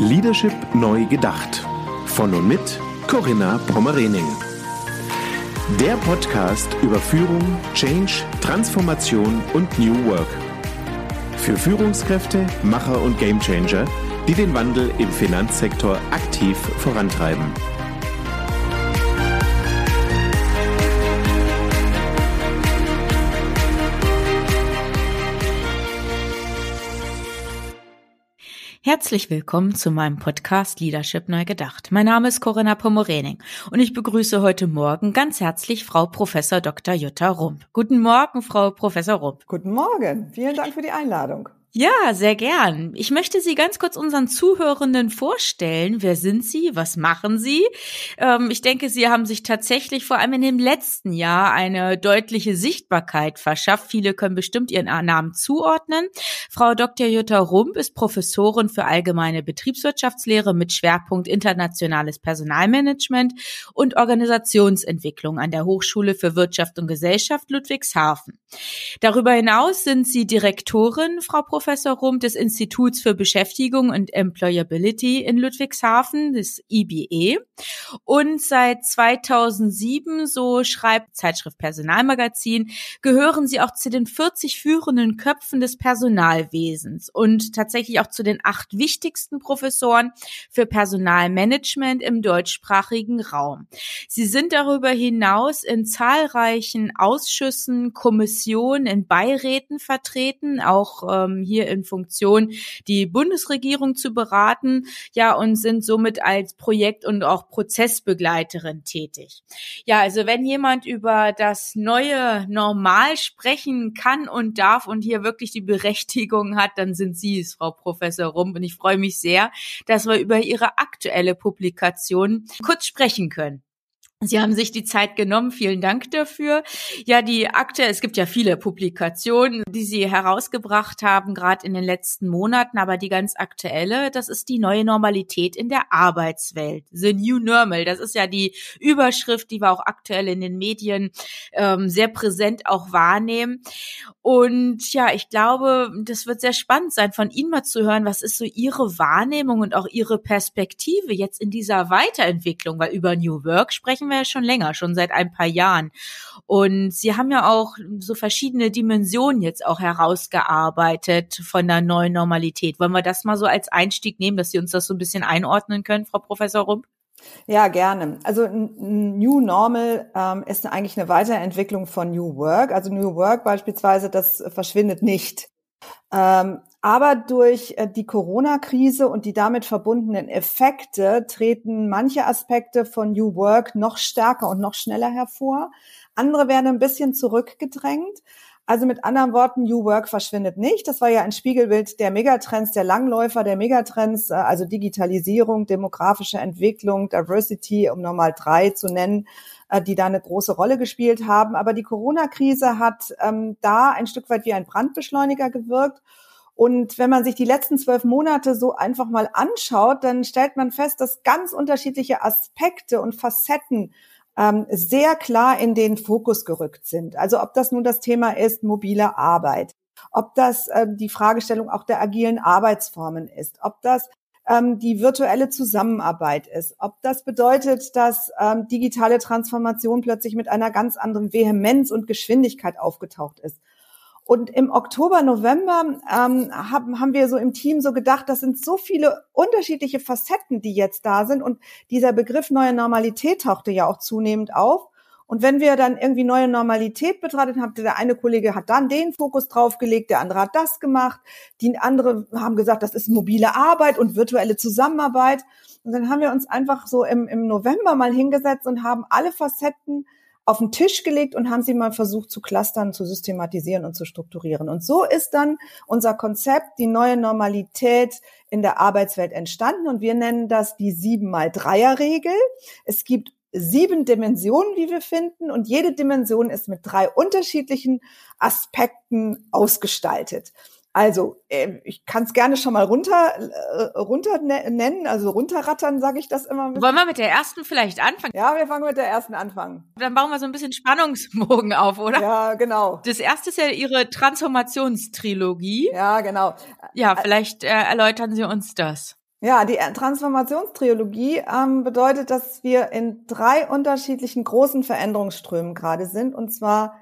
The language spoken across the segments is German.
Leadership neu gedacht. Von und mit Corinna Pommerening. Der Podcast über Führung, Change, Transformation und New Work. Für Führungskräfte, Macher und Gamechanger, die den Wandel im Finanzsektor aktiv vorantreiben. Herzlich willkommen zu meinem Podcast Leadership Neu Gedacht. Mein Name ist Corinna Pomorening und ich begrüße heute Morgen ganz herzlich Frau Professor Dr. Jutta Rump. Guten Morgen, Frau Professor Rump. Guten Morgen. Vielen Dank für die Einladung. Ja, sehr gern. Ich möchte Sie ganz kurz unseren Zuhörenden vorstellen. Wer sind Sie? Was machen Sie? Ähm, ich denke, Sie haben sich tatsächlich vor allem in dem letzten Jahr eine deutliche Sichtbarkeit verschafft. Viele können bestimmt Ihren Namen zuordnen. Frau Dr. Jutta Rump ist Professorin für allgemeine Betriebswirtschaftslehre mit Schwerpunkt internationales Personalmanagement und Organisationsentwicklung an der Hochschule für Wirtschaft und Gesellschaft Ludwigshafen. Darüber hinaus sind Sie Direktorin, Frau Professor Professor Rump des Instituts für Beschäftigung und Employability in Ludwigshafen, des IBE. Und seit 2007, so schreibt Zeitschrift Personalmagazin, gehören sie auch zu den 40 führenden Köpfen des Personalwesens und tatsächlich auch zu den acht wichtigsten Professoren für Personalmanagement im deutschsprachigen Raum. Sie sind darüber hinaus in zahlreichen Ausschüssen, Kommissionen, in Beiräten vertreten, auch ähm, hier in Funktion, die Bundesregierung zu beraten, ja, und sind somit als Projekt- und auch Prozessbegleiterin tätig. Ja, also wenn jemand über das neue Normal sprechen kann und darf und hier wirklich die Berechtigung hat, dann sind Sie es, Frau Professor Rump. Und ich freue mich sehr, dass wir über Ihre aktuelle Publikation kurz sprechen können. Sie haben sich die Zeit genommen. Vielen Dank dafür. Ja, die Akte, es gibt ja viele Publikationen, die Sie herausgebracht haben, gerade in den letzten Monaten, aber die ganz aktuelle, das ist die neue Normalität in der Arbeitswelt. The New Normal, das ist ja die Überschrift, die wir auch aktuell in den Medien ähm, sehr präsent auch wahrnehmen. Und ja, ich glaube, das wird sehr spannend sein, von Ihnen mal zu hören, was ist so Ihre Wahrnehmung und auch Ihre Perspektive jetzt in dieser Weiterentwicklung, weil über New Work sprechen wir ja schon länger, schon seit ein paar Jahren. Und Sie haben ja auch so verschiedene Dimensionen jetzt auch herausgearbeitet von der neuen Normalität. Wollen wir das mal so als Einstieg nehmen, dass Sie uns das so ein bisschen einordnen können, Frau Professor Rump? Ja, gerne. Also New Normal ähm, ist eigentlich eine Weiterentwicklung von New Work. Also New Work beispielsweise, das verschwindet nicht. Ähm, aber durch äh, die Corona-Krise und die damit verbundenen Effekte treten manche Aspekte von New Work noch stärker und noch schneller hervor. Andere werden ein bisschen zurückgedrängt. Also mit anderen Worten, New Work verschwindet nicht. Das war ja ein Spiegelbild der Megatrends, der Langläufer der Megatrends, äh, also Digitalisierung, demografische Entwicklung, Diversity, um nochmal drei zu nennen, äh, die da eine große Rolle gespielt haben. Aber die Corona-Krise hat ähm, da ein Stück weit wie ein Brandbeschleuniger gewirkt. Und wenn man sich die letzten zwölf Monate so einfach mal anschaut, dann stellt man fest, dass ganz unterschiedliche Aspekte und Facetten ähm, sehr klar in den Fokus gerückt sind. Also ob das nun das Thema ist, mobile Arbeit, ob das ähm, die Fragestellung auch der agilen Arbeitsformen ist, ob das ähm, die virtuelle Zusammenarbeit ist, ob das bedeutet, dass ähm, digitale Transformation plötzlich mit einer ganz anderen Vehemenz und Geschwindigkeit aufgetaucht ist. Und im Oktober, November ähm, haben, haben wir so im Team so gedacht, das sind so viele unterschiedliche Facetten, die jetzt da sind. Und dieser Begriff neue Normalität tauchte ja auch zunehmend auf. Und wenn wir dann irgendwie neue Normalität betrachtet haben, der eine Kollege hat dann den Fokus draufgelegt, der andere hat das gemacht, die andere haben gesagt, das ist mobile Arbeit und virtuelle Zusammenarbeit. Und dann haben wir uns einfach so im, im November mal hingesetzt und haben alle Facetten auf den Tisch gelegt und haben sie mal versucht zu clustern, zu systematisieren und zu strukturieren. Und so ist dann unser Konzept, die neue Normalität in der Arbeitswelt entstanden. Und wir nennen das die sieben mal Dreier Regel. Es gibt sieben Dimensionen, wie wir finden, und jede Dimension ist mit drei unterschiedlichen Aspekten ausgestaltet. Also, äh, ich kann es gerne schon mal runter, äh, runter ne-, nennen, also runterrattern, sage ich das immer. Wollen wir mit der ersten vielleicht anfangen? Ja, wir fangen mit der ersten anfangen. Dann bauen wir so ein bisschen Spannungsbogen auf, oder? Ja, genau. Das erste ist ja Ihre Transformationstrilogie. Ja, genau. Ja, vielleicht äh, erläutern Sie uns das. Ja, die Transformationstriologie ähm, bedeutet, dass wir in drei unterschiedlichen großen Veränderungsströmen gerade sind, und zwar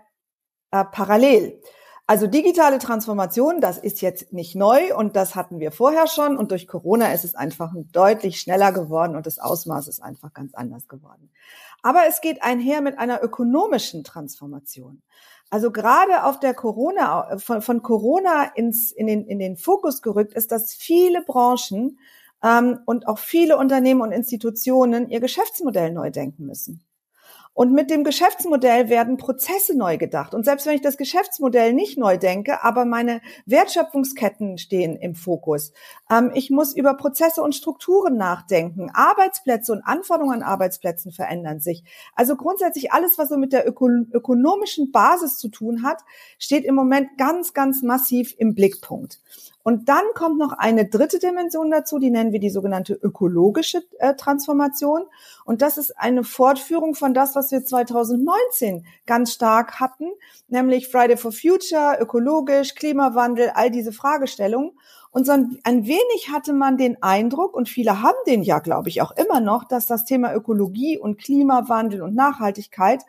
äh, parallel. Also digitale Transformation, das ist jetzt nicht neu und das hatten wir vorher schon und durch Corona ist es einfach deutlich schneller geworden und das Ausmaß ist einfach ganz anders geworden. Aber es geht einher mit einer ökonomischen Transformation. Also gerade auf der Corona, von, von Corona ins, in, den, in den Fokus gerückt ist, dass viele Branchen ähm, und auch viele Unternehmen und Institutionen ihr Geschäftsmodell neu denken müssen. Und mit dem Geschäftsmodell werden Prozesse neu gedacht. Und selbst wenn ich das Geschäftsmodell nicht neu denke, aber meine Wertschöpfungsketten stehen im Fokus. Ähm, ich muss über Prozesse und Strukturen nachdenken. Arbeitsplätze und Anforderungen an Arbeitsplätzen verändern sich. Also grundsätzlich alles, was so mit der öko ökonomischen Basis zu tun hat, steht im Moment ganz, ganz massiv im Blickpunkt. Und dann kommt noch eine dritte Dimension dazu, die nennen wir die sogenannte ökologische äh, Transformation. Und das ist eine Fortführung von das, was wir 2019 ganz stark hatten, nämlich Friday for Future, ökologisch, Klimawandel, all diese Fragestellungen. Und so ein, ein wenig hatte man den Eindruck, und viele haben den ja, glaube ich, auch immer noch, dass das Thema Ökologie und Klimawandel und Nachhaltigkeit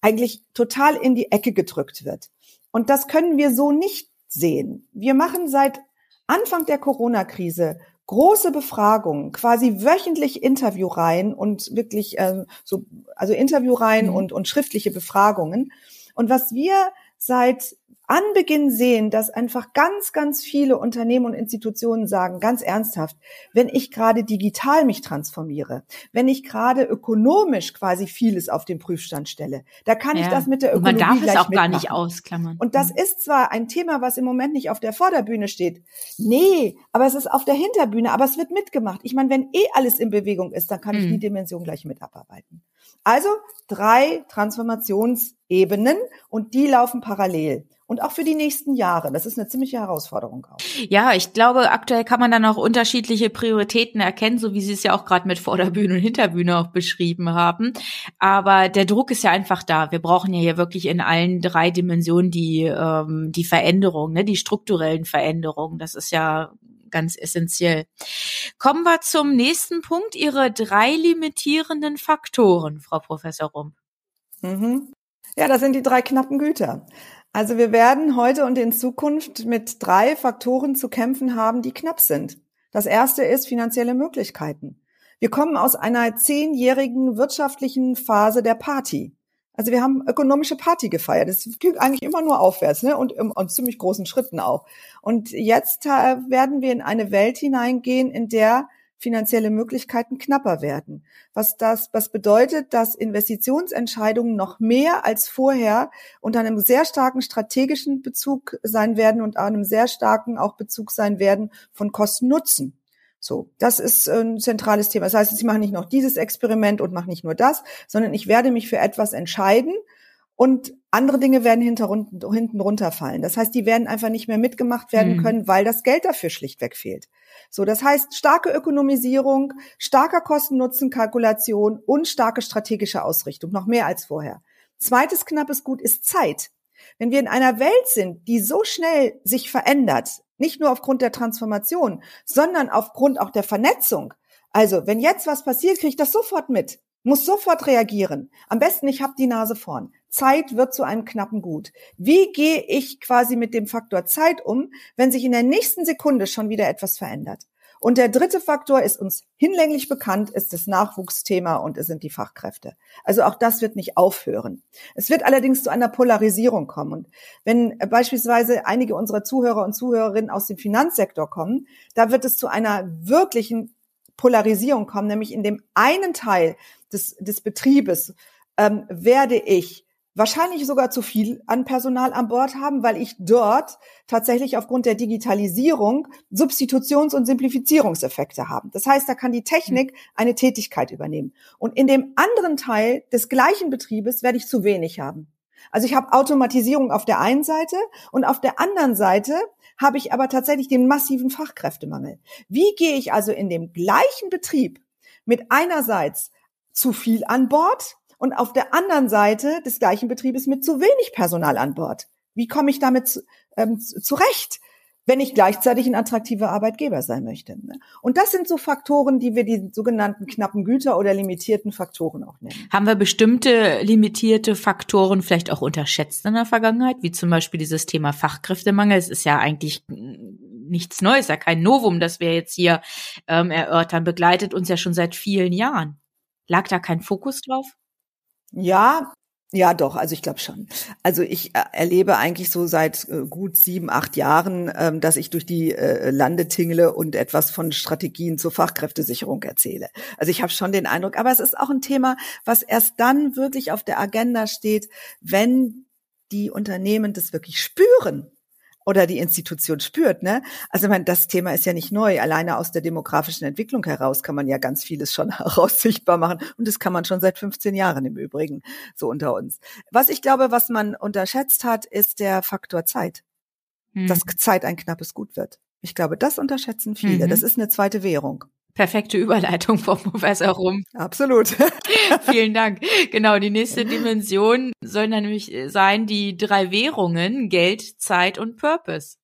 eigentlich total in die Ecke gedrückt wird. Und das können wir so nicht sehen. Wir machen seit Anfang der Corona-Krise große Befragungen, quasi wöchentlich Interviewreihen und wirklich äh, so, also Interviewreihen mhm. und, und schriftliche Befragungen. Und was wir seit Anbeginn sehen, dass einfach ganz, ganz viele Unternehmen und Institutionen sagen, ganz ernsthaft, wenn ich gerade digital mich transformiere, wenn ich gerade ökonomisch quasi vieles auf den Prüfstand stelle, da kann ja. ich das mit der Ökonomie Man darf es auch mitmachen. gar nicht ausklammern. Und das mhm. ist zwar ein Thema, was im Moment nicht auf der Vorderbühne steht. Nee, aber es ist auf der Hinterbühne, aber es wird mitgemacht. Ich meine, wenn eh alles in Bewegung ist, dann kann mhm. ich die Dimension gleich mit abarbeiten. Also drei Transformationsebenen und die laufen parallel und auch für die nächsten Jahre. Das ist eine ziemliche Herausforderung auch. Ja, ich glaube, aktuell kann man dann auch unterschiedliche Prioritäten erkennen, so wie Sie es ja auch gerade mit Vorderbühne und Hinterbühne auch beschrieben haben. Aber der Druck ist ja einfach da. Wir brauchen ja hier wirklich in allen drei Dimensionen die, ähm, die Veränderung, ne, die strukturellen Veränderungen. Das ist ja ganz essentiell. Kommen wir zum nächsten Punkt, Ihre drei limitierenden Faktoren, Frau Professor Rump. Mhm. Ja, das sind die drei knappen Güter. Also wir werden heute und in Zukunft mit drei Faktoren zu kämpfen haben, die knapp sind. Das erste ist finanzielle Möglichkeiten. Wir kommen aus einer zehnjährigen wirtschaftlichen Phase der Party. Also wir haben ökonomische Party gefeiert. Das ging eigentlich immer nur aufwärts, ne? Und in ziemlich großen Schritten auch. Und jetzt äh, werden wir in eine Welt hineingehen, in der finanzielle Möglichkeiten knapper werden. Was das, was bedeutet, dass Investitionsentscheidungen noch mehr als vorher unter einem sehr starken strategischen Bezug sein werden und einem sehr starken auch Bezug sein werden von Kosten-Nutzen. So, das ist ein zentrales Thema. Das heißt, ich mache nicht noch dieses Experiment und mache nicht nur das, sondern ich werde mich für etwas entscheiden und andere Dinge werden hinten runterfallen. Das heißt, die werden einfach nicht mehr mitgemacht werden mhm. können, weil das Geld dafür schlichtweg fehlt. So, das heißt, starke Ökonomisierung, starker Kosten-Nutzen-Kalkulation und starke strategische Ausrichtung, noch mehr als vorher. Zweites knappes Gut ist Zeit. Wenn wir in einer Welt sind, die so schnell sich verändert, nicht nur aufgrund der Transformation, sondern aufgrund auch der Vernetzung. Also, wenn jetzt was passiert, kriege ich das sofort mit, muss sofort reagieren. Am besten, ich habe die Nase vorn. Zeit wird zu einem knappen Gut. Wie gehe ich quasi mit dem Faktor Zeit um, wenn sich in der nächsten Sekunde schon wieder etwas verändert? Und der dritte Faktor ist uns hinlänglich bekannt, ist das Nachwuchsthema und es sind die Fachkräfte. Also auch das wird nicht aufhören. Es wird allerdings zu einer Polarisierung kommen. Und wenn beispielsweise einige unserer Zuhörer und Zuhörerinnen aus dem Finanzsektor kommen, da wird es zu einer wirklichen Polarisierung kommen, nämlich in dem einen Teil des, des Betriebes ähm, werde ich wahrscheinlich sogar zu viel an Personal an Bord haben, weil ich dort tatsächlich aufgrund der Digitalisierung Substitutions- und Simplifizierungseffekte habe. Das heißt, da kann die Technik eine Tätigkeit übernehmen. Und in dem anderen Teil des gleichen Betriebes werde ich zu wenig haben. Also ich habe Automatisierung auf der einen Seite und auf der anderen Seite habe ich aber tatsächlich den massiven Fachkräftemangel. Wie gehe ich also in dem gleichen Betrieb mit einerseits zu viel an Bord und auf der anderen Seite des gleichen Betriebes mit zu wenig Personal an Bord. Wie komme ich damit ähm, zurecht? wenn ich gleichzeitig ein attraktiver Arbeitgeber sein möchte. Ne? Und das sind so Faktoren, die wir die sogenannten knappen Güter oder limitierten Faktoren auch nennen. Haben wir bestimmte limitierte Faktoren vielleicht auch unterschätzt in der Vergangenheit, wie zum Beispiel dieses Thema Fachkräftemangel? Es ist ja eigentlich nichts Neues, ja kein Novum, das wir jetzt hier ähm, erörtern, begleitet uns ja schon seit vielen Jahren. Lag da kein Fokus drauf? Ja, ja, doch, also ich glaube schon. Also ich äh, erlebe eigentlich so seit äh, gut sieben, acht Jahren, ähm, dass ich durch die äh, Lande tingle und etwas von Strategien zur Fachkräftesicherung erzähle. Also ich habe schon den Eindruck, aber es ist auch ein Thema, was erst dann wirklich auf der Agenda steht, wenn die Unternehmen das wirklich spüren, oder die Institution spürt. Ne? Also ich meine, das Thema ist ja nicht neu. Alleine aus der demografischen Entwicklung heraus kann man ja ganz vieles schon heraussichtbar machen. Und das kann man schon seit 15 Jahren im Übrigen, so unter uns. Was ich glaube, was man unterschätzt hat, ist der Faktor Zeit. Hm. Dass Zeit ein knappes Gut wird. Ich glaube, das unterschätzen viele. Mhm. Das ist eine zweite Währung. Perfekte Überleitung vom Professor Rum. Absolut. Vielen Dank. Genau, die nächste Dimension soll dann nämlich sein, die drei Währungen, Geld, Zeit und Purpose.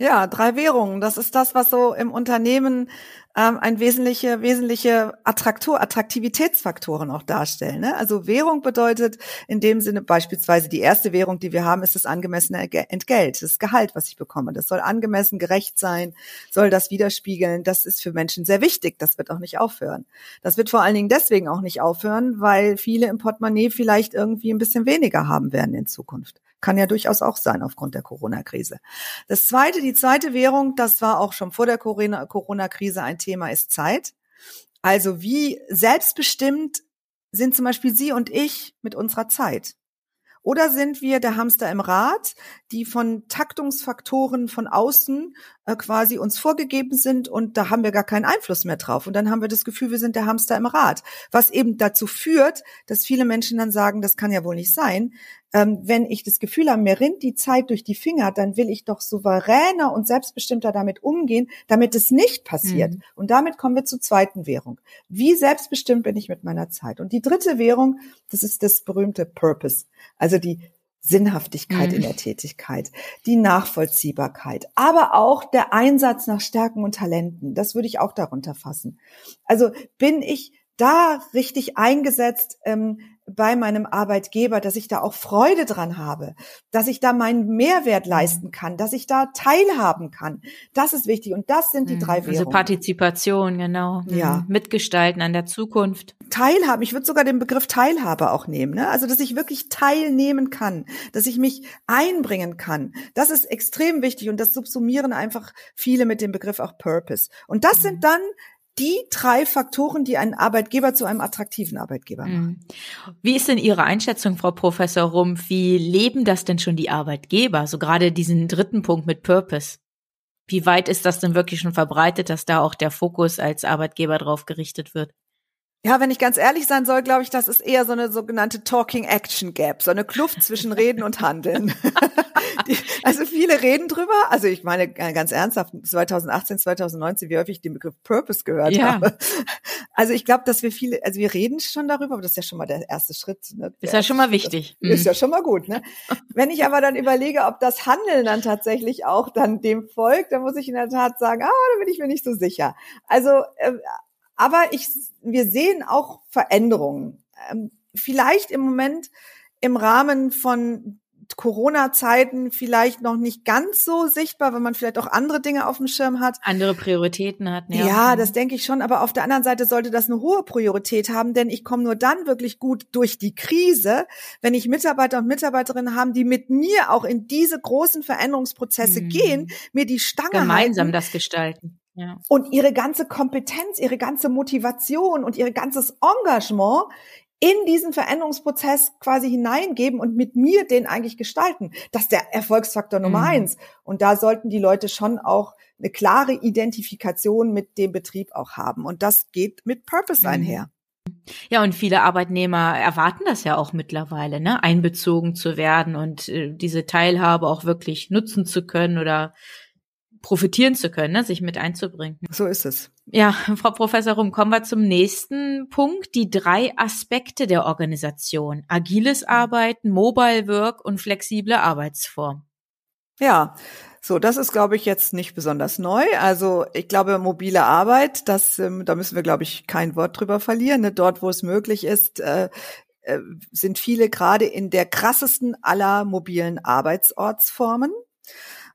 Ja, drei Währungen. Das ist das, was so im Unternehmen ähm, ein wesentliche, wesentliche Attraktor, Attraktivitätsfaktoren auch darstellen. Ne? Also Währung bedeutet in dem Sinne beispielsweise die erste Währung, die wir haben, ist das angemessene Entgelt, das Gehalt, was ich bekomme. Das soll angemessen, gerecht sein, soll das widerspiegeln. Das ist für Menschen sehr wichtig. Das wird auch nicht aufhören. Das wird vor allen Dingen deswegen auch nicht aufhören, weil viele im Portemonnaie vielleicht irgendwie ein bisschen weniger haben werden in Zukunft. Kann ja durchaus auch sein aufgrund der Corona-Krise. Das zweite, die zweite Währung, das war auch schon vor der Corona-Krise ein Thema, ist Zeit. Also wie selbstbestimmt sind zum Beispiel Sie und ich mit unserer Zeit? Oder sind wir der Hamster im Rad, die von Taktungsfaktoren von außen äh, quasi uns vorgegeben sind und da haben wir gar keinen Einfluss mehr drauf. Und dann haben wir das Gefühl, wir sind der Hamster im Rad. Was eben dazu führt, dass viele Menschen dann sagen, das kann ja wohl nicht sein. Ähm, wenn ich das Gefühl habe, mir rinnt die Zeit durch die Finger, dann will ich doch souveräner und selbstbestimmter damit umgehen, damit es nicht passiert. Mhm. Und damit kommen wir zur zweiten Währung. Wie selbstbestimmt bin ich mit meiner Zeit? Und die dritte Währung, das ist das berühmte Purpose. Also die Sinnhaftigkeit mhm. in der Tätigkeit, die Nachvollziehbarkeit, aber auch der Einsatz nach Stärken und Talenten. Das würde ich auch darunter fassen. Also bin ich da richtig eingesetzt, ähm, bei meinem Arbeitgeber, dass ich da auch Freude dran habe, dass ich da meinen Mehrwert leisten kann, dass ich da teilhaben kann. Das ist wichtig und das sind die drei also Währungen. Also Partizipation, genau. Ja. Mhm. Mitgestalten an der Zukunft. Teilhaben. Ich würde sogar den Begriff Teilhabe auch nehmen. Ne? Also, dass ich wirklich teilnehmen kann, dass ich mich einbringen kann. Das ist extrem wichtig und das subsumieren einfach viele mit dem Begriff auch Purpose. Und das sind mhm. dann die drei Faktoren, die einen Arbeitgeber zu einem attraktiven Arbeitgeber machen. Mhm. Wie ist denn Ihre Einschätzung, Frau Professor Rumpf? Wie leben das denn schon die Arbeitgeber? So gerade diesen dritten Punkt mit Purpose. Wie weit ist das denn wirklich schon verbreitet, dass da auch der Fokus als Arbeitgeber drauf gerichtet wird? Ja, wenn ich ganz ehrlich sein soll, glaube ich, das ist eher so eine sogenannte Talking Action Gap, so eine Kluft zwischen Reden und Handeln. Die, also viele reden drüber. Also ich meine ganz ernsthaft, 2018, 2019, wie häufig ich den Begriff Purpose gehört ja. habe. Also ich glaube, dass wir viele, also wir reden schon darüber, aber das ist ja schon mal der erste Schritt. Ne? Ist ja schon mal wichtig. Ist ja schon mal gut. Ne? Wenn ich aber dann überlege, ob das Handeln dann tatsächlich auch dann dem folgt, dann muss ich in der Tat sagen, ah, da bin ich mir nicht so sicher. Also äh, aber ich, wir sehen auch Veränderungen. Ähm, vielleicht im Moment im Rahmen von Corona-Zeiten vielleicht noch nicht ganz so sichtbar, weil man vielleicht auch andere Dinge auf dem Schirm hat. Andere Prioritäten hat. Ja, ja das denke ich schon. Aber auf der anderen Seite sollte das eine hohe Priorität haben, denn ich komme nur dann wirklich gut durch die Krise, wenn ich Mitarbeiter und Mitarbeiterinnen haben, die mit mir auch in diese großen Veränderungsprozesse mhm. gehen, mir die Stange Gemeinsam halten. das gestalten. Ja. Und ihre ganze Kompetenz, ihre ganze Motivation und ihr ganzes Engagement in diesen Veränderungsprozess quasi hineingeben und mit mir den eigentlich gestalten. Das ist der Erfolgsfaktor Nummer mhm. eins. Und da sollten die Leute schon auch eine klare Identifikation mit dem Betrieb auch haben. Und das geht mit Purpose mhm. einher. Ja, und viele Arbeitnehmer erwarten das ja auch mittlerweile, ne, einbezogen zu werden und äh, diese Teilhabe auch wirklich nutzen zu können oder profitieren zu können, ne, sich mit einzubringen. So ist es. Ja, Frau Professor Rum, kommen wir zum nächsten Punkt. Die drei Aspekte der Organisation. Agiles Arbeiten, Mobile Work und flexible Arbeitsform. Ja, so, das ist, glaube ich, jetzt nicht besonders neu. Also ich glaube, mobile Arbeit, das, ähm, da müssen wir, glaube ich, kein Wort drüber verlieren. Ne? Dort, wo es möglich ist, äh, äh, sind viele gerade in der krassesten aller mobilen Arbeitsortsformen.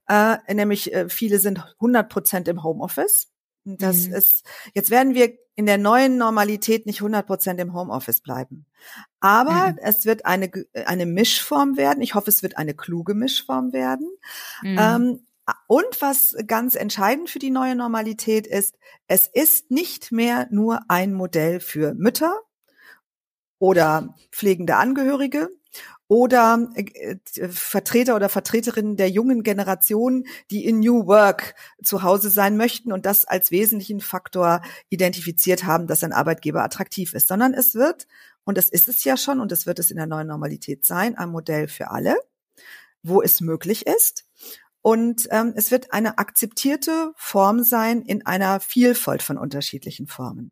Äh, nämlich äh, viele sind 100 Prozent im Homeoffice. Das mhm. ist, jetzt werden wir in der neuen Normalität nicht 100 Prozent im Homeoffice bleiben. Aber mhm. es wird eine, eine Mischform werden. Ich hoffe, es wird eine kluge Mischform werden. Mhm. Ähm, und was ganz entscheidend für die neue Normalität ist, es ist nicht mehr nur ein Modell für Mütter oder pflegende Angehörige oder äh, Vertreter oder Vertreterinnen der jungen Generation, die in New Work zu Hause sein möchten und das als wesentlichen Faktor identifiziert haben, dass ein Arbeitgeber attraktiv ist, sondern es wird, und das ist es ja schon, und das wird es in der neuen Normalität sein, ein Modell für alle, wo es möglich ist. Und ähm, es wird eine akzeptierte Form sein in einer Vielfalt von unterschiedlichen Formen.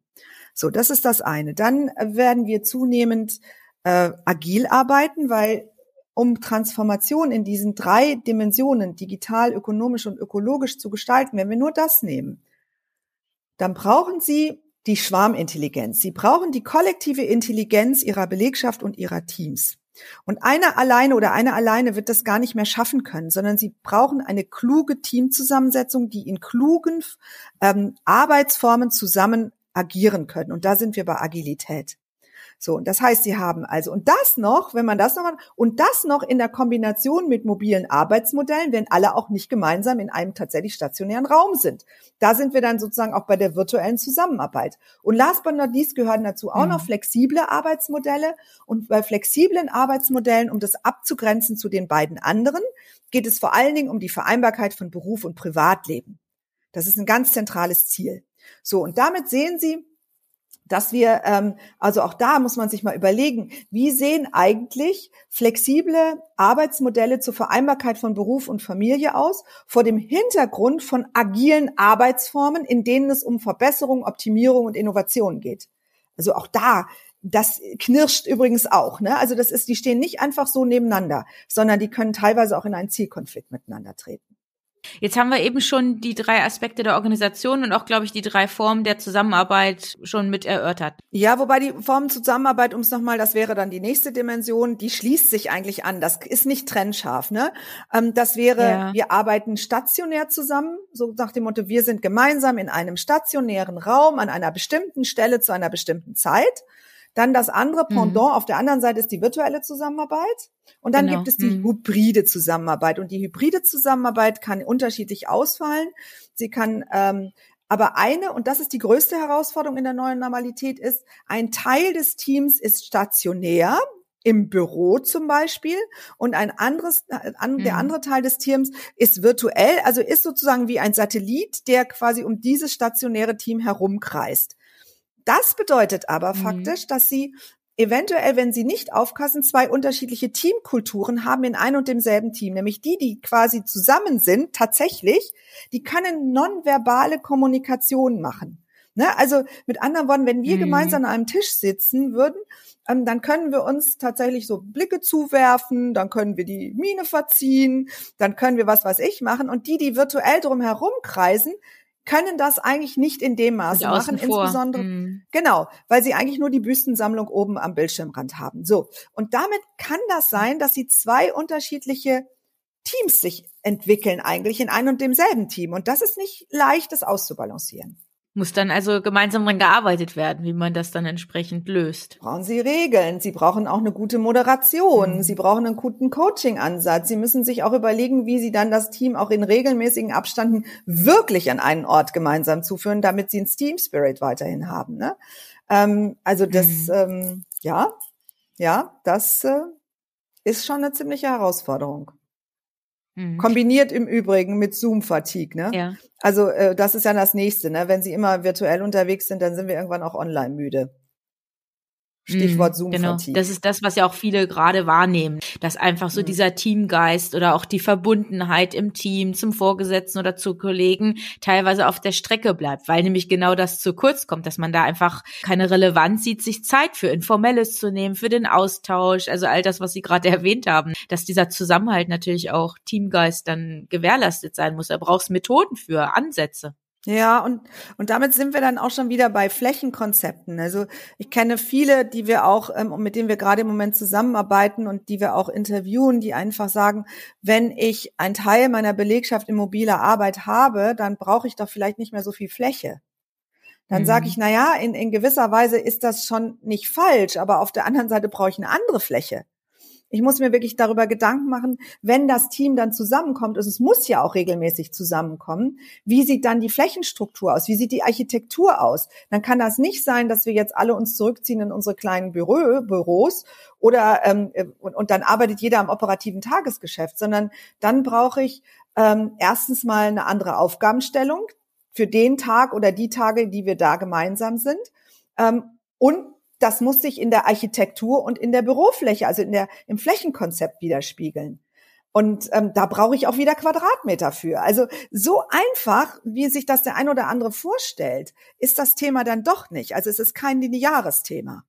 So, das ist das eine. Dann werden wir zunehmend äh, agil arbeiten, weil um Transformation in diesen drei Dimensionen, digital, ökonomisch und ökologisch zu gestalten, wenn wir nur das nehmen, dann brauchen Sie die Schwarmintelligenz. Sie brauchen die kollektive Intelligenz Ihrer Belegschaft und Ihrer Teams. Und einer alleine oder eine alleine wird das gar nicht mehr schaffen können, sondern sie brauchen eine kluge Teamzusammensetzung, die in klugen ähm, Arbeitsformen zusammen agieren können. Und da sind wir bei Agilität. So, und das heißt, sie haben also, und das noch, wenn man das noch hat, und das noch in der Kombination mit mobilen Arbeitsmodellen, wenn alle auch nicht gemeinsam in einem tatsächlich stationären Raum sind. Da sind wir dann sozusagen auch bei der virtuellen Zusammenarbeit. Und last but not least gehören dazu auch mhm. noch flexible Arbeitsmodelle. Und bei flexiblen Arbeitsmodellen, um das abzugrenzen zu den beiden anderen, geht es vor allen Dingen um die Vereinbarkeit von Beruf und Privatleben. Das ist ein ganz zentrales Ziel. So, und damit sehen Sie, dass wir, ähm, also auch da muss man sich mal überlegen, wie sehen eigentlich flexible Arbeitsmodelle zur Vereinbarkeit von Beruf und Familie aus, vor dem Hintergrund von agilen Arbeitsformen, in denen es um Verbesserung, Optimierung und Innovation geht. Also auch da, das knirscht übrigens auch. Ne? Also das ist, die stehen nicht einfach so nebeneinander, sondern die können teilweise auch in einen Zielkonflikt miteinander treten. Jetzt haben wir eben schon die drei Aspekte der Organisation und auch, glaube ich, die drei Formen der Zusammenarbeit schon mit erörtert. Ja, wobei die Formen Zusammenarbeit, um es nochmal, das wäre dann die nächste Dimension, die schließt sich eigentlich an. Das ist nicht trennscharf. Ne? Ähm, das wäre, ja. wir arbeiten stationär zusammen, so nach dem Motto, wir sind gemeinsam in einem stationären Raum an einer bestimmten Stelle zu einer bestimmten Zeit. Dann das andere mhm. Pendant mhm. auf der anderen Seite ist die virtuelle Zusammenarbeit. Und dann genau. gibt es die mhm. hybride Zusammenarbeit. Und die hybride Zusammenarbeit kann unterschiedlich ausfallen. Sie kann ähm, aber eine, und das ist die größte Herausforderung in der neuen Normalität, ist, ein Teil des Teams ist stationär, im Büro zum Beispiel und ein anderes, äh, an, der mhm. andere Teil des Teams ist virtuell, also ist sozusagen wie ein Satellit, der quasi um dieses stationäre Team herumkreist. Das bedeutet aber mhm. faktisch, dass sie eventuell, wenn sie nicht aufpassen, zwei unterschiedliche Teamkulturen haben in ein und demselben Team. Nämlich die, die quasi zusammen sind, tatsächlich, die können nonverbale Kommunikation machen. Ne? Also mit anderen Worten, wenn wir mhm. gemeinsam an einem Tisch sitzen würden, ähm, dann können wir uns tatsächlich so Blicke zuwerfen, dann können wir die Miene verziehen, dann können wir was weiß ich machen. Und die, die virtuell drum herum kreisen, können das eigentlich nicht in dem Maße machen, vor. insbesondere mhm. genau, weil sie eigentlich nur die Büstensammlung oben am Bildschirmrand haben. So und damit kann das sein, dass sie zwei unterschiedliche Teams sich entwickeln eigentlich in einem und demselben Team und das ist nicht leicht, das auszubalancieren. Muss dann also gemeinsam dran gearbeitet werden, wie man das dann entsprechend löst. Brauchen Sie Regeln. Sie brauchen auch eine gute Moderation. Mhm. Sie brauchen einen guten Coaching-Ansatz. Sie müssen sich auch überlegen, wie Sie dann das Team auch in regelmäßigen Abständen wirklich an einen Ort gemeinsam zuführen, damit Sie einen Team Spirit weiterhin haben. Ne? Ähm, also das, mhm. ähm, ja, ja, das äh, ist schon eine ziemliche Herausforderung. Mhm. Kombiniert im Übrigen mit Zoom-Fatigue, ne? Ja. Also äh, das ist ja das Nächste, ne? Wenn Sie immer virtuell unterwegs sind, dann sind wir irgendwann auch online müde. Stichwort Zoom genau. Das ist das, was ja auch viele gerade wahrnehmen, dass einfach so mhm. dieser Teamgeist oder auch die Verbundenheit im Team zum Vorgesetzten oder zu Kollegen teilweise auf der Strecke bleibt, weil nämlich genau das zu kurz kommt, dass man da einfach keine Relevanz sieht, sich Zeit für Informelles zu nehmen, für den Austausch, also all das, was Sie gerade erwähnt haben, dass dieser Zusammenhalt natürlich auch Teamgeist dann gewährleistet sein muss. Da brauchst Methoden für, Ansätze. Ja, und, und damit sind wir dann auch schon wieder bei Flächenkonzepten. Also ich kenne viele, die wir auch, ähm, mit denen wir gerade im Moment zusammenarbeiten und die wir auch interviewen, die einfach sagen, wenn ich einen Teil meiner Belegschaft in mobiler Arbeit habe, dann brauche ich doch vielleicht nicht mehr so viel Fläche. Dann mhm. sage ich, na ja, in, in gewisser Weise ist das schon nicht falsch, aber auf der anderen Seite brauche ich eine andere Fläche. Ich muss mir wirklich darüber Gedanken machen, wenn das Team dann zusammenkommt, also es muss ja auch regelmäßig zusammenkommen, wie sieht dann die Flächenstruktur aus? Wie sieht die Architektur aus? Dann kann das nicht sein, dass wir jetzt alle uns zurückziehen in unsere kleinen Büro, Büros oder ähm, und, und dann arbeitet jeder am operativen Tagesgeschäft, sondern dann brauche ich ähm, erstens mal eine andere Aufgabenstellung für den Tag oder die Tage, die wir da gemeinsam sind. Ähm, und das muss sich in der Architektur und in der Bürofläche, also in der, im Flächenkonzept widerspiegeln. Und ähm, da brauche ich auch wieder Quadratmeter für. Also so einfach, wie sich das der ein oder andere vorstellt, ist das Thema dann doch nicht. Also es ist kein lineares Thema.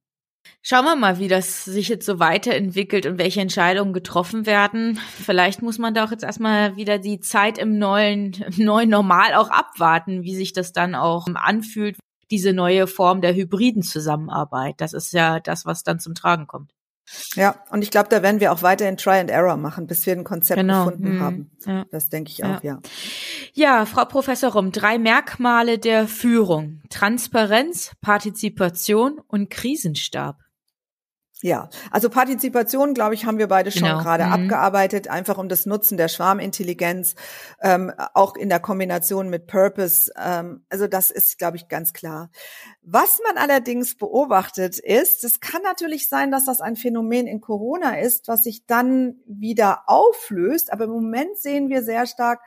Schauen wir mal, wie das sich jetzt so weiterentwickelt und welche Entscheidungen getroffen werden. Vielleicht muss man da auch jetzt erstmal wieder die Zeit im neuen, im neuen Normal auch abwarten, wie sich das dann auch anfühlt, diese neue Form der hybriden Zusammenarbeit. Das ist ja das, was dann zum Tragen kommt. Ja, und ich glaube, da werden wir auch weiterhin Try and Error machen, bis wir ein Konzept genau. gefunden hm. haben. Ja. Das denke ich auch, ja. ja. Ja, Frau Professor Rum, drei Merkmale der Führung. Transparenz, Partizipation und Krisenstab. Ja, also Partizipation, glaube ich, haben wir beide schon genau. gerade mhm. abgearbeitet, einfach um das Nutzen der Schwarmintelligenz, ähm, auch in der Kombination mit Purpose. Ähm, also das ist, glaube ich, ganz klar. Was man allerdings beobachtet ist, es kann natürlich sein, dass das ein Phänomen in Corona ist, was sich dann wieder auflöst, aber im Moment sehen wir sehr stark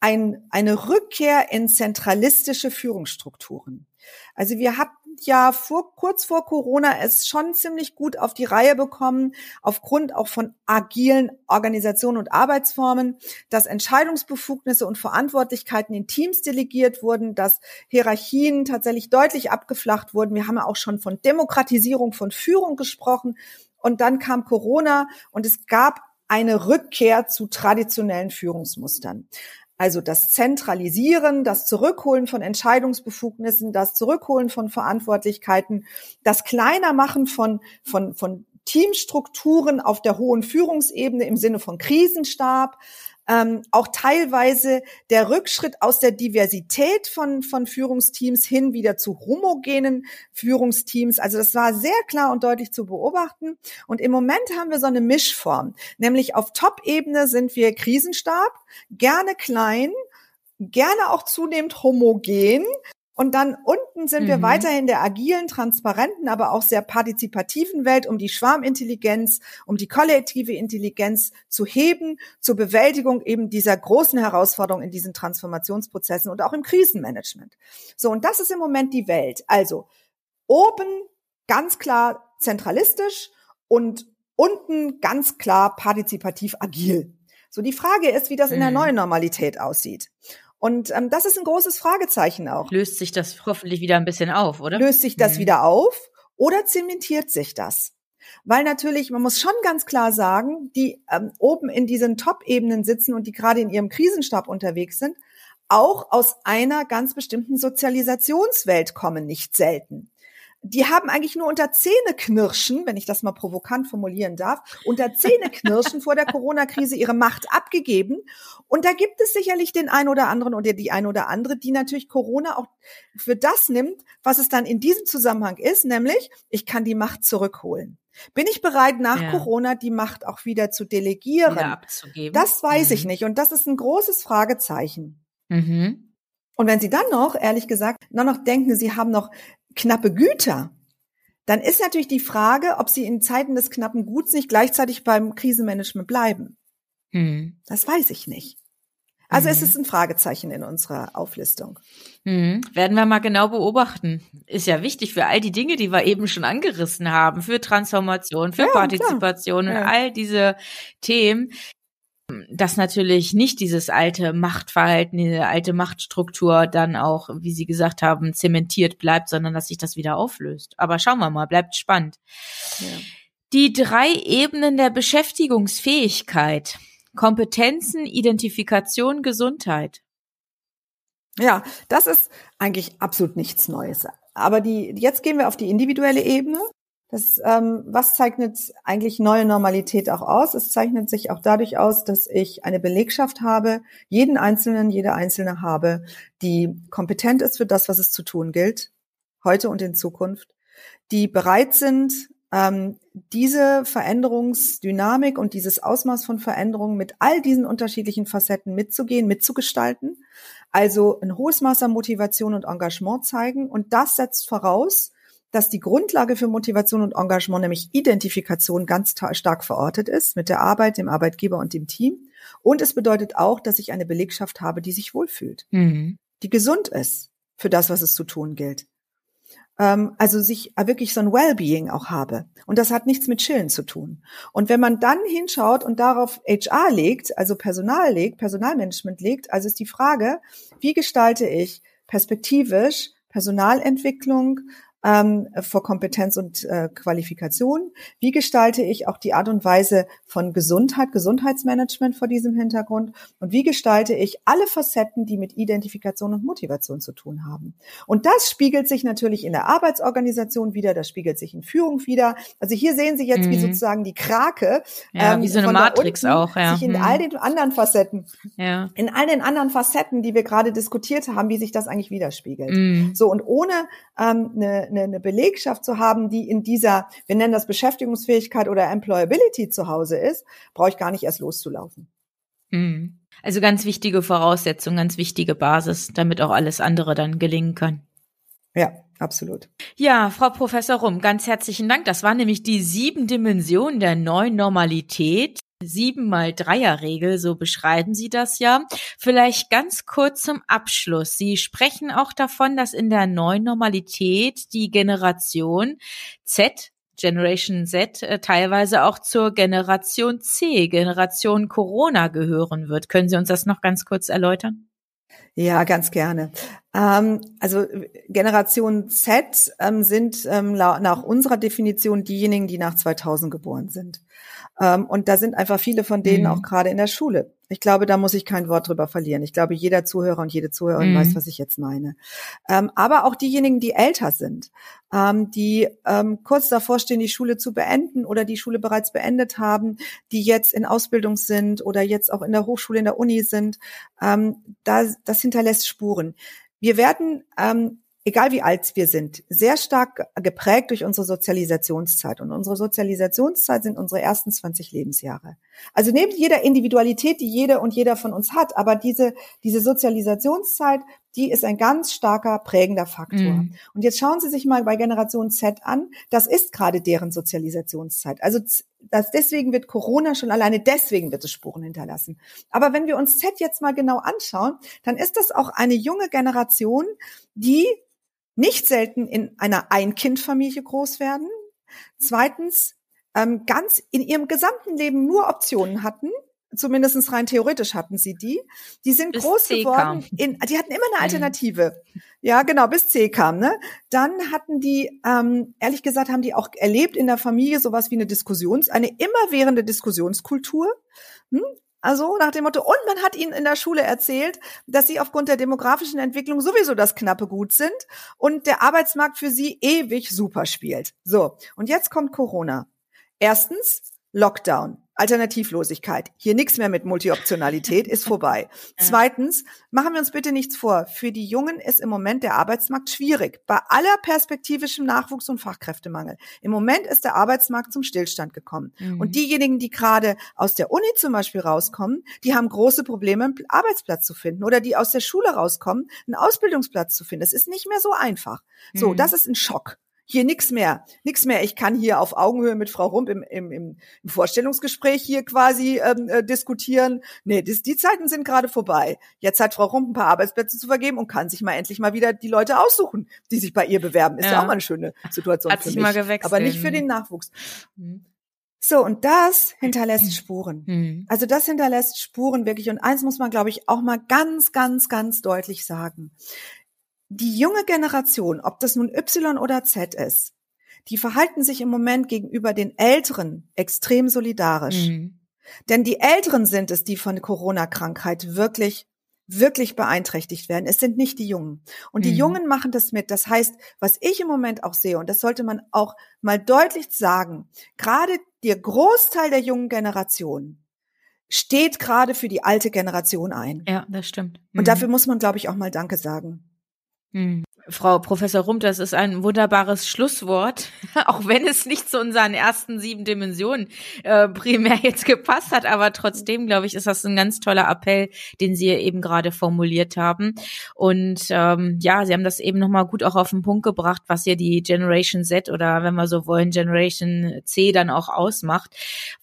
ein, eine Rückkehr in zentralistische Führungsstrukturen. Also wir hatten ja vor, kurz vor Corona es schon ziemlich gut auf die Reihe bekommen, aufgrund auch von agilen Organisationen und Arbeitsformen, dass Entscheidungsbefugnisse und Verantwortlichkeiten in Teams delegiert wurden, dass Hierarchien tatsächlich deutlich abgeflacht wurden. Wir haben ja auch schon von Demokratisierung von Führung gesprochen. Und dann kam Corona und es gab eine Rückkehr zu traditionellen Führungsmustern. Also das Zentralisieren, das Zurückholen von Entscheidungsbefugnissen, das Zurückholen von Verantwortlichkeiten, das Kleinermachen von, von, von Teamstrukturen auf der hohen Führungsebene im Sinne von Krisenstab, ähm, auch teilweise der Rückschritt aus der Diversität von, von Führungsteams hin wieder zu homogenen Führungsteams. Also das war sehr klar und deutlich zu beobachten. Und im Moment haben wir so eine Mischform, nämlich auf Top-Ebene sind wir Krisenstab, gerne klein, gerne auch zunehmend homogen, und dann unten sind mhm. wir weiterhin der agilen, transparenten, aber auch sehr partizipativen Welt, um die Schwarmintelligenz, um die kollektive Intelligenz zu heben, zur Bewältigung eben dieser großen Herausforderung in diesen Transformationsprozessen und auch im Krisenmanagement. So, und das ist im Moment die Welt. Also oben ganz klar zentralistisch und unten ganz klar partizipativ agil. So, die Frage ist, wie das in der mhm. neuen Normalität aussieht. Und ähm, das ist ein großes Fragezeichen auch. Löst sich das hoffentlich wieder ein bisschen auf, oder? Löst sich das mhm. wieder auf oder zementiert sich das? Weil natürlich, man muss schon ganz klar sagen, die ähm, oben in diesen Top-Ebenen sitzen und die gerade in ihrem Krisenstab unterwegs sind, auch aus einer ganz bestimmten Sozialisationswelt kommen, nicht selten die haben eigentlich nur unter Zähneknirschen, wenn ich das mal provokant formulieren darf, unter Zähneknirschen vor der Corona-Krise ihre Macht abgegeben. Und da gibt es sicherlich den einen oder anderen oder die ein oder andere, die natürlich Corona auch für das nimmt, was es dann in diesem Zusammenhang ist, nämlich ich kann die Macht zurückholen. Bin ich bereit, nach ja. Corona die Macht auch wieder zu delegieren? Wieder abzugeben. Das weiß mhm. ich nicht. Und das ist ein großes Fragezeichen. Mhm. Und wenn Sie dann noch, ehrlich gesagt, nur noch denken, Sie haben noch knappe Güter, dann ist natürlich die Frage, ob sie in Zeiten des knappen Guts nicht gleichzeitig beim Krisenmanagement bleiben. Hm. Das weiß ich nicht. Also mhm. es ist ein Fragezeichen in unserer Auflistung. Mhm. Werden wir mal genau beobachten. Ist ja wichtig für all die Dinge, die wir eben schon angerissen haben, für Transformation, für ja, Partizipation klar. und ja. all diese Themen dass natürlich nicht dieses alte Machtverhalten, diese alte Machtstruktur dann auch, wie Sie gesagt haben, zementiert bleibt, sondern dass sich das wieder auflöst. Aber schauen wir mal, bleibt spannend. Ja. Die drei Ebenen der Beschäftigungsfähigkeit. Kompetenzen, Identifikation, Gesundheit. Ja, das ist eigentlich absolut nichts Neues. Aber die, jetzt gehen wir auf die individuelle Ebene. Das, ähm, was zeichnet eigentlich neue Normalität auch aus? Es zeichnet sich auch dadurch aus, dass ich eine Belegschaft habe, jeden Einzelnen, jede Einzelne habe, die kompetent ist für das, was es zu tun gilt, heute und in Zukunft, die bereit sind, ähm, diese Veränderungsdynamik und dieses Ausmaß von Veränderungen mit all diesen unterschiedlichen Facetten mitzugehen, mitzugestalten. Also ein hohes Maß an Motivation und Engagement zeigen. Und das setzt voraus, dass die Grundlage für Motivation und Engagement, nämlich Identifikation, ganz stark verortet ist mit der Arbeit, dem Arbeitgeber und dem Team. Und es bedeutet auch, dass ich eine Belegschaft habe, die sich wohlfühlt, mhm. die gesund ist für das, was es zu tun gilt. Ähm, also sich wirklich so ein Wellbeing auch habe. Und das hat nichts mit Chillen zu tun. Und wenn man dann hinschaut und darauf HR legt, also Personal legt, Personalmanagement legt, also ist die Frage, wie gestalte ich perspektivisch Personalentwicklung, ähm, vor Kompetenz und äh, Qualifikation? Wie gestalte ich auch die Art und Weise von Gesundheit, Gesundheitsmanagement vor diesem Hintergrund? Und wie gestalte ich alle Facetten, die mit Identifikation und Motivation zu tun haben? Und das spiegelt sich natürlich in der Arbeitsorganisation wieder, das spiegelt sich in Führung wieder. Also hier sehen Sie jetzt, mhm. wie sozusagen die Krake, ja, ähm, wie so eine Matrix auch, ja. sich in mhm. all den anderen Facetten, ja. in all den anderen Facetten, die wir gerade diskutiert haben, wie sich das eigentlich widerspiegelt. Mhm. So und ohne ähm, eine eine, eine Belegschaft zu haben, die in dieser, wir nennen das Beschäftigungsfähigkeit oder Employability zu Hause ist, brauche ich gar nicht erst loszulaufen. Mhm. Also ganz wichtige Voraussetzung, ganz wichtige Basis, damit auch alles andere dann gelingen kann. Ja, absolut. Ja, Frau Professor Rum, ganz herzlichen Dank. Das war nämlich die sieben Dimensionen der neuen Normalität. Sieben mal Dreierregel, so beschreiben Sie das ja. Vielleicht ganz kurz zum Abschluss. Sie sprechen auch davon, dass in der neuen Normalität die Generation Z Generation Z äh, teilweise auch zur Generation C, Generation Corona gehören wird. Können Sie uns das noch ganz kurz erläutern? Ja, ganz gerne. Ähm, also Generation Z ähm, sind ähm, nach unserer Definition diejenigen, die nach 2000 geboren sind. Und da sind einfach viele von denen mhm. auch gerade in der Schule. Ich glaube, da muss ich kein Wort drüber verlieren. Ich glaube, jeder Zuhörer und jede Zuhörerin mhm. weiß, was ich jetzt meine. Aber auch diejenigen, die älter sind, die kurz davor stehen, die Schule zu beenden oder die Schule bereits beendet haben, die jetzt in Ausbildung sind oder jetzt auch in der Hochschule, in der Uni sind, da, das hinterlässt Spuren. Wir werden ähm, egal wie alt wir sind, sehr stark geprägt durch unsere Sozialisationszeit. Und unsere Sozialisationszeit sind unsere ersten 20 Lebensjahre. Also neben jeder Individualität, die jede und jeder von uns hat, aber diese, diese Sozialisationszeit, die ist ein ganz starker prägender Faktor. Mhm. Und jetzt schauen Sie sich mal bei Generation Z an. Das ist gerade deren Sozialisationszeit. Also das, deswegen wird Corona schon alleine deswegen wird es Spuren hinterlassen. Aber wenn wir uns Z jetzt mal genau anschauen, dann ist das auch eine junge Generation, die nicht selten in einer Ein-Kind-Familie groß werden. Zweitens, ähm, ganz in ihrem gesamten Leben nur Optionen hatten. Zumindest rein theoretisch hatten sie die. Die sind bis groß C geworden. In, die hatten immer eine mhm. Alternative. Mhm. Ja, genau, bis C kam. Ne? Dann hatten die, ähm, ehrlich gesagt, haben die auch erlebt in der Familie sowas wie eine Diskussions, eine immerwährende Diskussionskultur. Hm? Also nach dem Motto, und man hat ihnen in der Schule erzählt, dass sie aufgrund der demografischen Entwicklung sowieso das knappe Gut sind und der Arbeitsmarkt für sie ewig super spielt. So, und jetzt kommt Corona. Erstens, Lockdown. Alternativlosigkeit. Hier nichts mehr mit Multioptionalität, ist vorbei. Zweitens, machen wir uns bitte nichts vor. Für die Jungen ist im Moment der Arbeitsmarkt schwierig. Bei aller perspektivischem Nachwuchs und Fachkräftemangel. Im Moment ist der Arbeitsmarkt zum Stillstand gekommen. Mhm. Und diejenigen, die gerade aus der Uni zum Beispiel rauskommen, die haben große Probleme, einen Arbeitsplatz zu finden. Oder die aus der Schule rauskommen, einen Ausbildungsplatz zu finden. Das ist nicht mehr so einfach. So, mhm. das ist ein Schock. Hier nix mehr, nix mehr. Ich kann hier auf Augenhöhe mit Frau Rump im, im, im Vorstellungsgespräch hier quasi ähm, äh, diskutieren. Nee, das, die Zeiten sind gerade vorbei. Jetzt hat Frau Rump ein paar Arbeitsplätze zu vergeben und kann sich mal endlich mal wieder die Leute aussuchen, die sich bei ihr bewerben. Ist ja, ja auch mal eine schöne Situation hat für sich mich. Mal gewechselt. Aber nicht für den Nachwuchs. Mhm. So, und das hinterlässt Spuren. Mhm. Also das hinterlässt Spuren wirklich. Und eins muss man, glaube ich, auch mal ganz, ganz, ganz deutlich sagen die junge Generation, ob das nun Y oder Z ist, die verhalten sich im Moment gegenüber den Älteren extrem solidarisch. Mhm. Denn die Älteren sind es, die von Corona-Krankheit wirklich, wirklich beeinträchtigt werden. Es sind nicht die Jungen. Und die mhm. Jungen machen das mit. Das heißt, was ich im Moment auch sehe, und das sollte man auch mal deutlich sagen, gerade der Großteil der jungen Generation steht gerade für die alte Generation ein. Ja, das stimmt. Mhm. Und dafür muss man, glaube ich, auch mal Danke sagen. Hm. Frau Professor Rump, das ist ein wunderbares Schlusswort, auch wenn es nicht zu unseren ersten sieben Dimensionen äh, primär jetzt gepasst hat, aber trotzdem, glaube ich, ist das ein ganz toller Appell, den Sie eben gerade formuliert haben. Und ähm, ja, Sie haben das eben nochmal gut auch auf den Punkt gebracht, was hier die Generation Z oder wenn wir so wollen, Generation C dann auch ausmacht.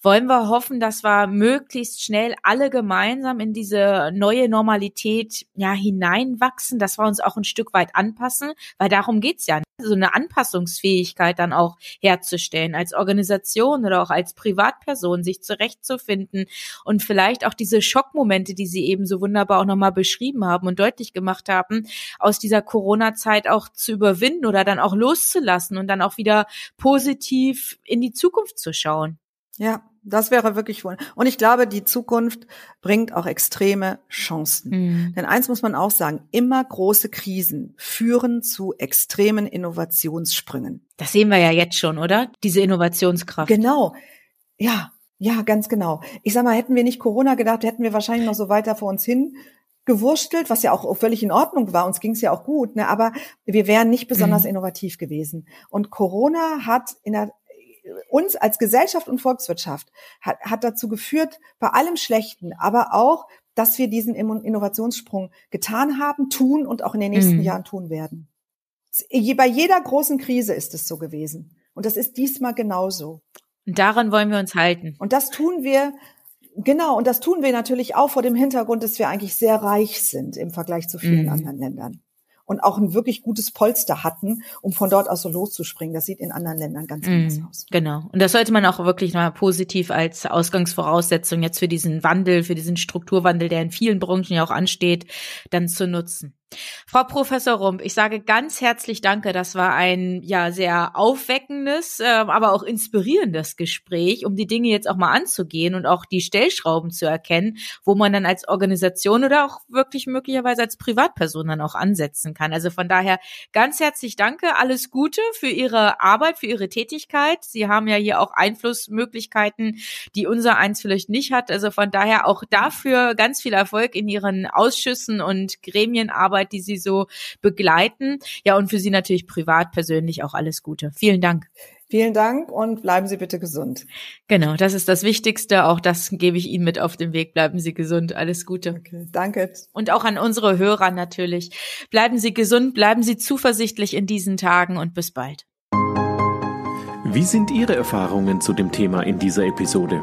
Wollen wir hoffen, dass wir möglichst schnell alle gemeinsam in diese neue Normalität ja hineinwachsen, dass wir uns auch ein Stück weit anpassen anpassen, weil darum geht's ja, so eine Anpassungsfähigkeit dann auch herzustellen, als Organisation oder auch als Privatperson sich zurechtzufinden und vielleicht auch diese Schockmomente, die Sie eben so wunderbar auch nochmal beschrieben haben und deutlich gemacht haben, aus dieser Corona-Zeit auch zu überwinden oder dann auch loszulassen und dann auch wieder positiv in die Zukunft zu schauen. Ja, das wäre wirklich wohl. Und ich glaube, die Zukunft bringt auch extreme Chancen. Mhm. Denn eins muss man auch sagen, immer große Krisen führen zu extremen Innovationssprüngen. Das sehen wir ja jetzt schon, oder? Diese Innovationskraft. Genau. Ja, ja, ganz genau. Ich sag mal, hätten wir nicht Corona gedacht, hätten wir wahrscheinlich noch so weiter vor uns hin gewurstelt, was ja auch völlig in Ordnung war. Uns ging es ja auch gut, ne? aber wir wären nicht besonders mhm. innovativ gewesen. Und Corona hat in der uns als Gesellschaft und Volkswirtschaft hat, hat dazu geführt, bei allem Schlechten, aber auch, dass wir diesen Innovationssprung getan haben, tun und auch in den nächsten mhm. Jahren tun werden. Bei jeder großen Krise ist es so gewesen. Und das ist diesmal genauso. Und daran wollen wir uns halten. Und das tun wir, genau, und das tun wir natürlich auch vor dem Hintergrund, dass wir eigentlich sehr reich sind im Vergleich zu vielen mhm. anderen Ländern und auch ein wirklich gutes Polster hatten, um von dort aus so loszuspringen. Das sieht in anderen Ländern ganz anders mm, aus. Genau. Und das sollte man auch wirklich mal positiv als Ausgangsvoraussetzung jetzt für diesen Wandel, für diesen Strukturwandel, der in vielen Branchen ja auch ansteht, dann zu nutzen. Frau Professor Rump, ich sage ganz herzlich Danke. Das war ein ja sehr aufweckendes, äh, aber auch inspirierendes Gespräch, um die Dinge jetzt auch mal anzugehen und auch die Stellschrauben zu erkennen, wo man dann als Organisation oder auch wirklich möglicherweise als Privatperson dann auch ansetzen kann. Also von daher ganz herzlich Danke, alles Gute für Ihre Arbeit, für Ihre Tätigkeit. Sie haben ja hier auch Einflussmöglichkeiten, die unser eins vielleicht nicht hat. Also von daher auch dafür ganz viel Erfolg in Ihren Ausschüssen und Gremienarbeit Arbeit, die Sie so begleiten. Ja, und für Sie natürlich privat, persönlich auch alles Gute. Vielen Dank. Vielen Dank und bleiben Sie bitte gesund. Genau, das ist das Wichtigste. Auch das gebe ich Ihnen mit auf den Weg. Bleiben Sie gesund. Alles Gute. Okay, danke. Und auch an unsere Hörer natürlich. Bleiben Sie gesund, bleiben Sie zuversichtlich in diesen Tagen und bis bald. Wie sind Ihre Erfahrungen zu dem Thema in dieser Episode?